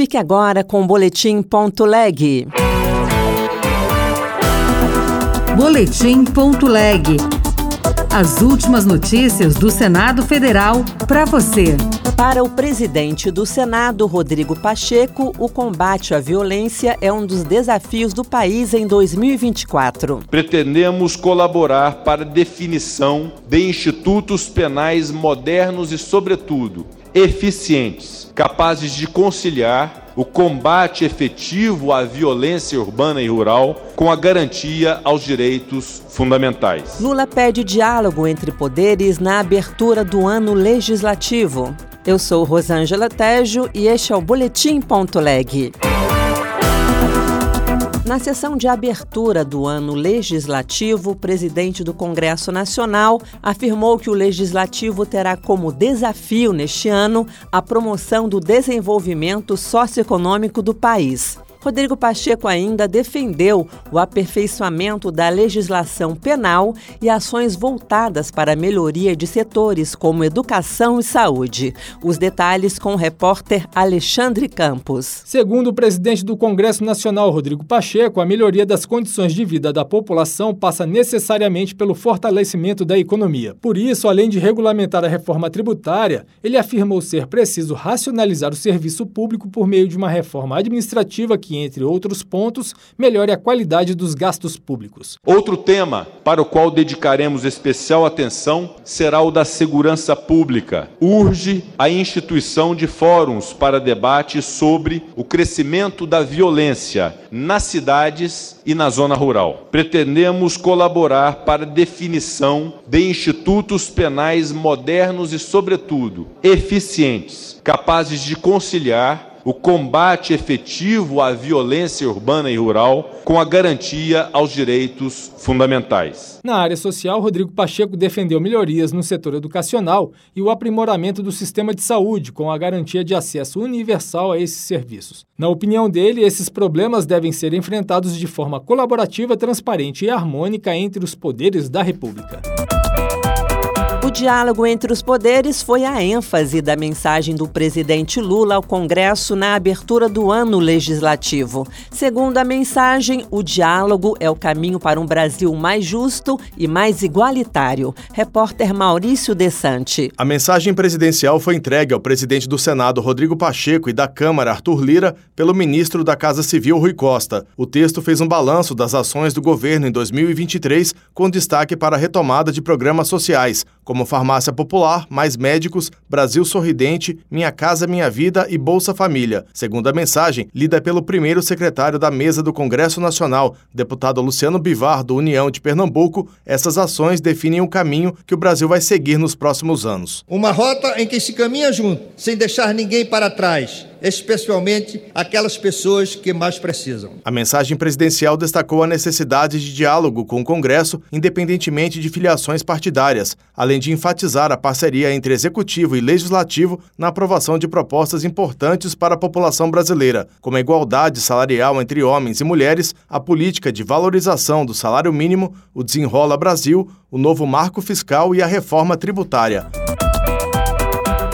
Fique agora com o Boletim Ponto Leg. Boletim Ponto Leg. As últimas notícias do Senado Federal para você. Para o presidente do Senado, Rodrigo Pacheco, o combate à violência é um dos desafios do país em 2024. Pretendemos colaborar para a definição de institutos penais modernos e, sobretudo, eficientes, capazes de conciliar o combate efetivo à violência urbana e rural com a garantia aos direitos fundamentais. Lula pede diálogo entre poderes na abertura do ano legislativo. Eu sou Rosângela Tejo e este é o Boletim Ponto Leg. Na sessão de abertura do ano legislativo, o presidente do Congresso Nacional afirmou que o legislativo terá como desafio neste ano a promoção do desenvolvimento socioeconômico do país. Rodrigo Pacheco ainda defendeu o aperfeiçoamento da legislação penal e ações voltadas para a melhoria de setores como educação e saúde. Os detalhes com o repórter Alexandre Campos. Segundo o presidente do Congresso Nacional, Rodrigo Pacheco, a melhoria das condições de vida da população passa necessariamente pelo fortalecimento da economia. Por isso, além de regulamentar a reforma tributária, ele afirmou ser preciso racionalizar o serviço público por meio de uma reforma administrativa que que, entre outros pontos, melhore a qualidade dos gastos públicos. Outro tema para o qual dedicaremos especial atenção será o da segurança pública. Urge a instituição de fóruns para debate sobre o crescimento da violência nas cidades e na zona rural. Pretendemos colaborar para a definição de institutos penais modernos e, sobretudo, eficientes, capazes de conciliar o combate efetivo à violência urbana e rural com a garantia aos direitos fundamentais. Na área social, Rodrigo Pacheco defendeu melhorias no setor educacional e o aprimoramento do sistema de saúde com a garantia de acesso universal a esses serviços. Na opinião dele, esses problemas devem ser enfrentados de forma colaborativa, transparente e harmônica entre os poderes da República. O diálogo entre os poderes foi a ênfase da mensagem do presidente Lula ao Congresso na abertura do ano legislativo. Segundo a mensagem, o diálogo é o caminho para um Brasil mais justo e mais igualitário. Repórter Maurício Desante. A mensagem presidencial foi entregue ao presidente do Senado, Rodrigo Pacheco, e da Câmara, Arthur Lira, pelo ministro da Casa Civil, Rui Costa. O texto fez um balanço das ações do governo em 2023, com destaque para a retomada de programas sociais, como Farmácia Popular, Mais Médicos, Brasil Sorridente, Minha Casa Minha Vida e Bolsa Família. Segundo a mensagem, lida pelo primeiro secretário da mesa do Congresso Nacional, deputado Luciano Bivar, do União de Pernambuco, essas ações definem o caminho que o Brasil vai seguir nos próximos anos. Uma rota em que se caminha junto, sem deixar ninguém para trás especialmente aquelas pessoas que mais precisam. A mensagem presidencial destacou a necessidade de diálogo com o Congresso, independentemente de filiações partidárias, além de enfatizar a parceria entre executivo e legislativo na aprovação de propostas importantes para a população brasileira, como a igualdade salarial entre homens e mulheres, a política de valorização do salário mínimo, o Desenrola Brasil, o novo marco fiscal e a reforma tributária.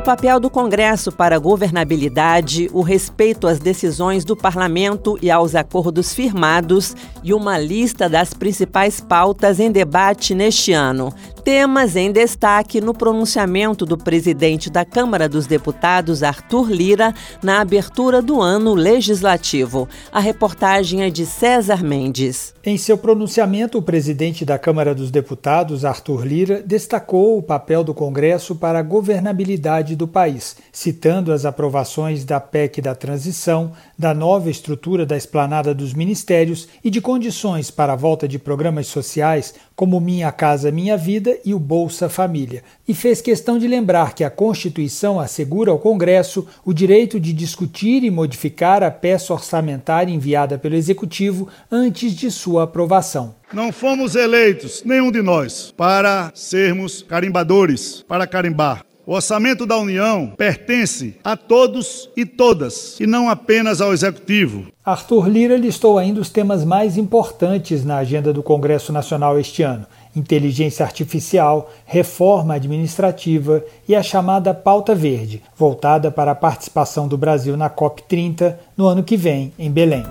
O papel do Congresso para a governabilidade, o respeito às decisões do parlamento e aos acordos firmados e uma lista das principais pautas em debate neste ano. Temas em destaque no pronunciamento do presidente da Câmara dos Deputados, Arthur Lira, na abertura do ano legislativo. A reportagem é de César Mendes. Em seu pronunciamento, o presidente da Câmara dos Deputados, Arthur Lira, destacou o papel do Congresso para a governabilidade do país, citando as aprovações da PEC da transição, da nova estrutura da esplanada dos ministérios e de condições para a volta de programas sociais como Minha Casa Minha Vida e o Bolsa Família, e fez questão de lembrar que a Constituição assegura ao Congresso o direito de discutir e modificar a peça orçamentária enviada pelo Executivo antes de sua aprovação. Não fomos eleitos, nenhum de nós, para sermos carimbadores, para carimbar. O orçamento da União pertence a todos e todas, e não apenas ao Executivo. Arthur Lira listou ainda os temas mais importantes na agenda do Congresso Nacional este ano. inteligência artificial, reforma administrativa e a chamada Pauta Verde, voltada para a participação do Brasil na COP30 no ano que vem, em Belém.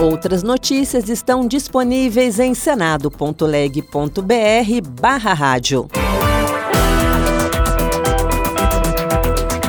Outras notícias estão disponíveis em senado.leg.br/barra rádio.